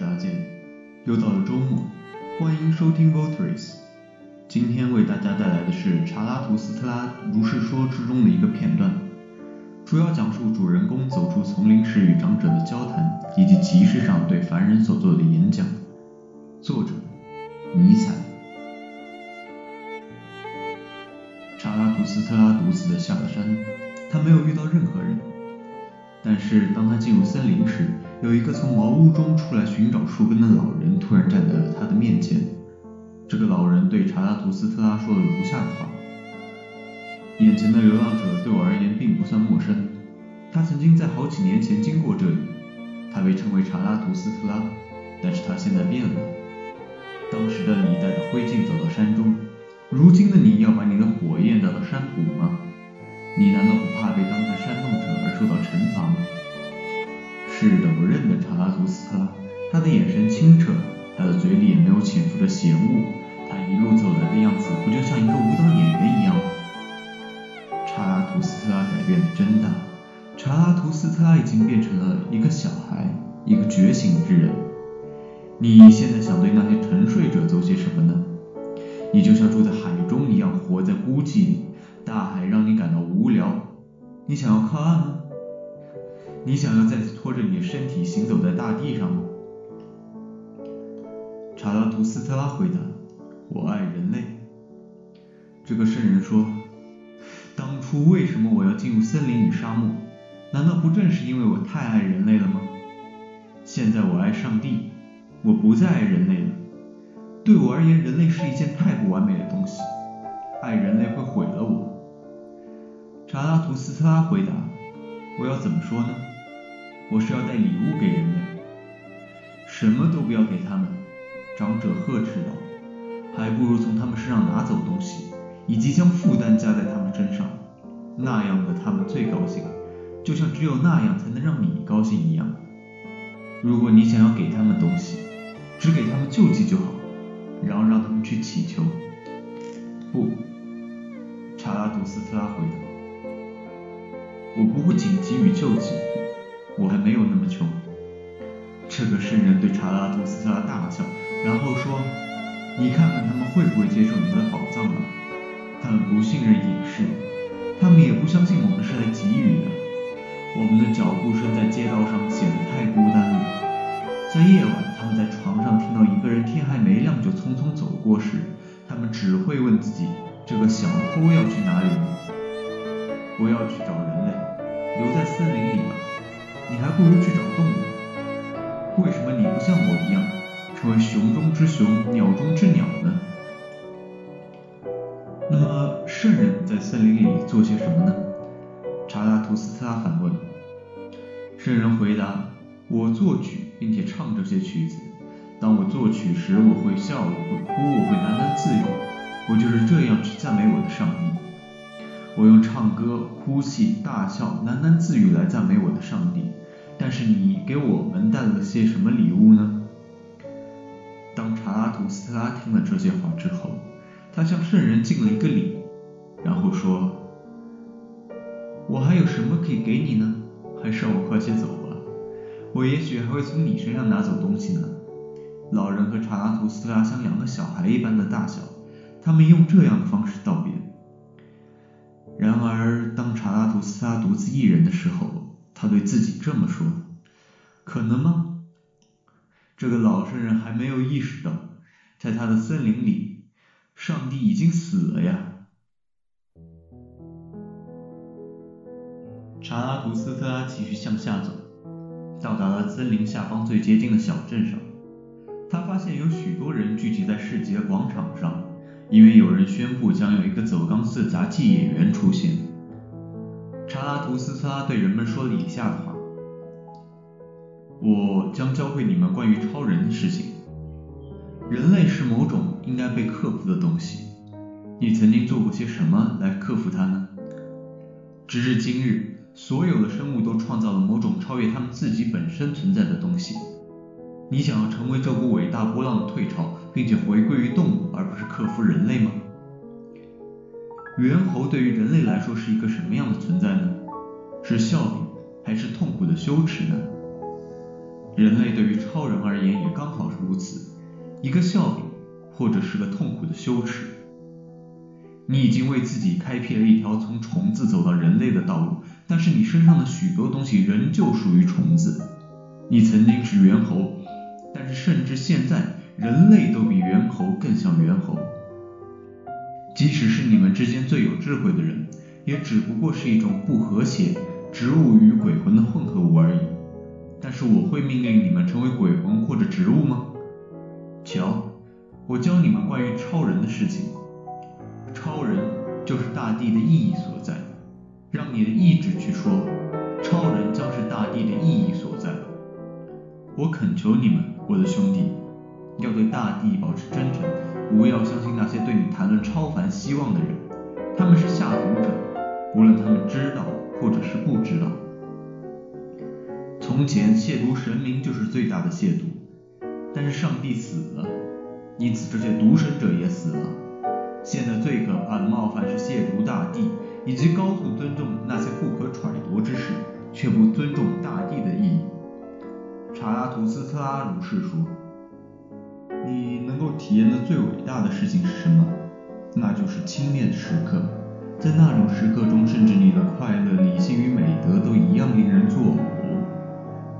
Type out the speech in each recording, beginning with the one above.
是阿健，又到了周末，欢迎收听 Votaries。今天为大家带来的是查拉图斯特拉如是说之中的一个片段，主要讲述主人公走出丛林时与长者的交谈，以及集市上对凡人所做的演讲。作者：尼采。查拉图斯特拉独自的下了山，他没有遇到任何人。但是当他进入森林时，有一个从茅屋中出来寻找树根的老人突然站在了他的面前。这个老人对查拉图斯特拉说了如下的话：“眼前的流浪者对我而言并不算陌生，他曾经在好几年前经过这里，他被称为查拉图斯特拉，但是他现在变了。当时的你带着灰烬走到山中，如今的你要把你的火焰带到山谷吗？你难道不怕被当成煽动者而受到惩罚吗？”是的，我认得查拉图斯特拉，他的眼神清澈，他的嘴里也没有潜伏着邪恶，他一路走来的样子不就像一个舞蹈演员一样？查拉图斯特拉改变的真大，查拉图斯特拉已经变成了一个小孩，一个觉醒之人。你现在想对那些沉睡者做些什么呢？你就像住在海中一样，活在孤寂里，大海让你感到无聊，你想要靠岸吗？你想要再次拖着你的身体行走在大地上吗？查拉图斯特拉回答：“我爱人类。”这个圣人说：“当初为什么我要进入森林与沙漠？难道不正是因为我太爱人类了吗？现在我爱上帝，我不再爱人类了。对我而言，人类是一件太不完美的东西，爱人类会毁了我。”查拉图斯特拉回答：“我要怎么说呢？”我是要带礼物给人类，什么都不要给他们。长者呵斥道：“还不如从他们身上拿走东西，以及将负担加在他们身上，那样的他们最高兴，就像只有那样才能让你高兴一样。如果你想要给他们东西，只给他们救济就好，然后让他们去乞求。”不，查拉图斯特拉回答：“我不会紧急于救济。”我还没有那么穷。这个圣人对查拉图斯特拉大笑，然后说：“你看看他们会不会接受你的宝藏吧？他们不信任隐士，他们也不相信我们是来给予的。我们的脚步声在街道上显得太孤单了。在夜晚，他们在床上听到一个人天还没亮就匆匆走过时，他们只会问自己：这个小偷要去哪里呢？我要去找人类，留在森林里。”你还不如去找动物。为什么你不像我一样，成为熊中之熊，鸟中之鸟呢？那么圣人在森林里做些什么呢？查拉图斯特拉反问。圣人回答：我作曲，并且唱这些曲子。当我作曲时，我会笑，我会哭，我会喃喃自语。我就是这样去赞美我的上帝。我用唱歌、哭泣、大笑、喃喃自语来赞美我的上帝。但是你给我们带了些什么礼物呢？当查拉图斯特拉听了这些话之后，他向圣人敬了一个礼，然后说：“我还有什么可以给你呢？还是让我快些走吧。我也许还会从你身上拿走东西呢。”老人和查拉图斯特拉像两个小孩一般的大小，他们用这样的方式道别。然而，当查拉图斯特拉独自一人的时候，他对自己这么说：“可能吗？这个老圣人还没有意识到，在他的森林里，上帝已经死了呀。”查拉图斯特拉继续向下走，到达了森林下方最接近的小镇上。他发现有许多人聚集在市集广场上，因为有人宣布将有一个走钢丝的杂技演员出现。查拉图斯特拉对人们说了以下的话：“我将教会你们关于超人的事情。人类是某种应该被克服的东西。你曾经做过些什么来克服它呢？直至今日，所有的生物都创造了某种超越他们自己本身存在的东西。你想要成为这股伟大波浪的退潮，并且回归于动物，而不是克服人类吗？”猿猴对于人类来说是一个什么样的存在呢？是笑柄还是痛苦的羞耻呢？人类对于超人而言也刚好是如此，一个笑柄，或者是个痛苦的羞耻。你已经为自己开辟了一条从虫子走到人类的道路，但是你身上的许多东西仍旧属于虫子。你曾经是猿猴，但是甚至现在，人类都比猿猴更像猿猴。即使是你们之间最有智慧的人，也只不过是一种不和谐植物与鬼魂的混合物而已。但是我会命令你们成为鬼魂或者植物吗？瞧，我教你们关于超人的事情。超人就是大地的意义所在。让你的意志去说，超人将是大地的意义所在。我恳求你们，我的兄弟，要对大地保持真诚，不要相信那些对你谈论超凡希望的人，他们是下毒者，无论他们知道或者是不知道。从前亵渎神明就是最大的亵渎，但是上帝死了，因此这些毒神者也死了。现在最可怕的冒犯是亵渎大地，以及高度尊重那些不可揣度之事，却不尊重大地的意义。查拉图斯特拉如是说。你能够体验的最伟大的事情是什么？那就是轻蔑的时刻。在那种时刻中，甚至你的快乐、理性与美德都一样令人作呕。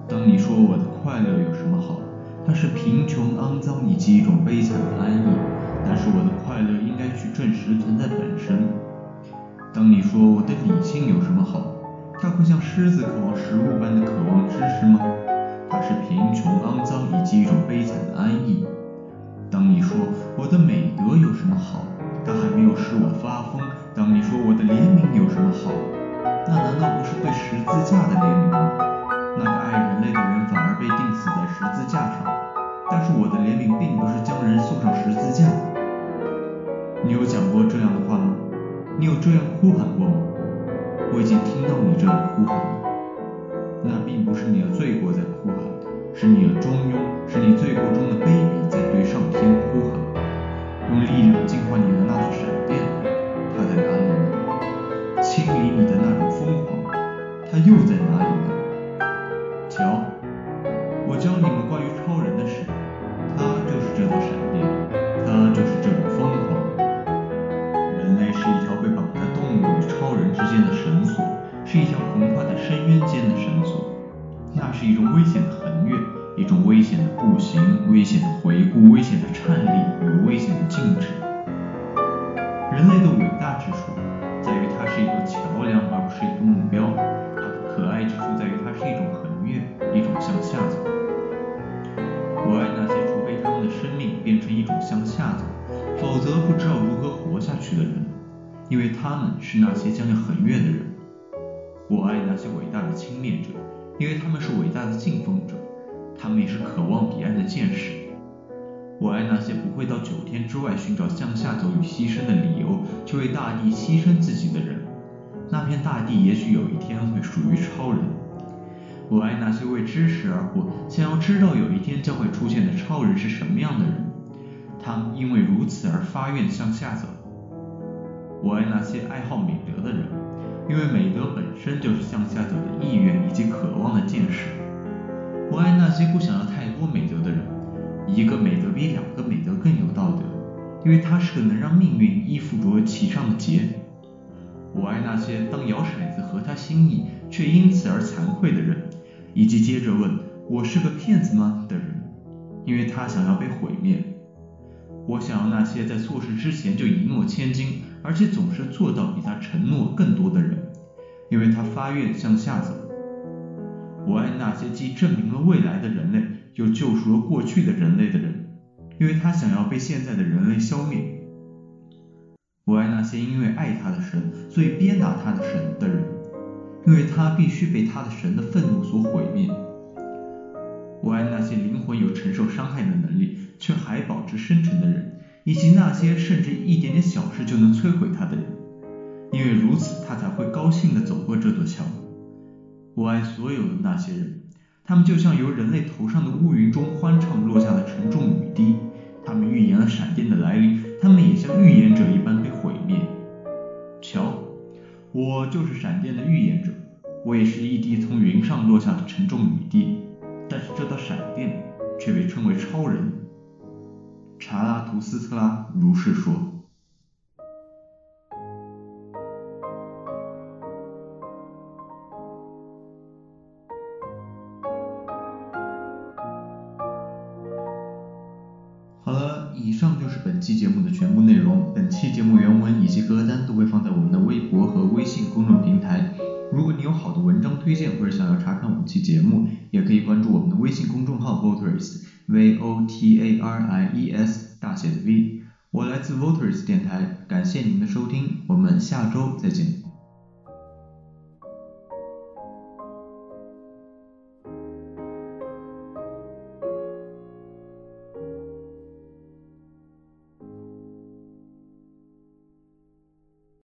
当你说我的快乐有什么好？它是贫穷、肮脏以及一种悲惨的安逸。但是我的快乐应该去证实存在本身。当你说我的理性有什么好？它会像狮子渴望食物般的渴望知你有这样呼喊过吗？我已经听到你这样呼喊了。那并不是你的罪过在呼喊，是你的中庸，是你罪过步行，危险的回顾，危险的颤栗与危险的静止。人类的伟大之处，在于它是一座桥梁，而不是一个目标。它的可爱之处在于它是一种横越。一种向下走。我爱那些除非他们的生命变成一种向下走，否则不知道如何活下去的人，因为他们是那些将要横越的人。我爱那些伟大的轻蔑者，因为他们是伟大的敬奉者，他们也是渴望彼岸的剑士。我爱那些不会到九天之外寻找向下走与牺牲的理由，去为大地牺牲自己的人。那片大地也许有一天会属于超人。我爱那些为知识而活，想要知道有一天将会出现的超人是什么样的人，他们因为如此而发愿向下走。我爱那些爱好美德的人，因为美德本身就是向下走的意愿以及渴望的见识。我爱那些不想要太多美德的人，一个美德比两个美德更有道德，因为它是个能让命运依附着其上的结。我爱那些当摇骰子合他心意，却因此而惭愧的人。以及接着问我是个骗子吗的人，因为他想要被毁灭。我想要那些在做事之前就一诺千金，而且总是做到比他承诺更多的人，因为他发愿向下走。我爱那些既证明了未来的人类，又救赎了过去的人类的人，因为他想要被现在的人类消灭。我爱那些因为爱他的神，所以鞭打他的神的人。因为他必须被他的神的愤怒所毁灭。我爱那些灵魂有承受伤害的能力，却还保持深沉的人，以及那些甚至一点点小事就能摧毁他的人。因为如此，他才会高兴地走过这座桥。我爱所有的那些人，他们就像由人类头上的乌云中欢畅落下的沉重雨滴，他们预言了闪电的来临，他们也像预言者一般被毁灭。瞧。我就是闪电的预言者，我也是一滴从云上落下的沉重雨滴。但是这道闪电却被称为超人。查拉图斯特拉如是说。期节目的全部内容。本期节目原文以及歌单都会放在我们的微博和微信公众平台。如果你有好的文章推荐或者想要查看本期节目，也可以关注我们的微信公众号 Voters。V O T A R I E S 大写的 V，我来自 Voters 电台，感谢您的收听，我们下周再见。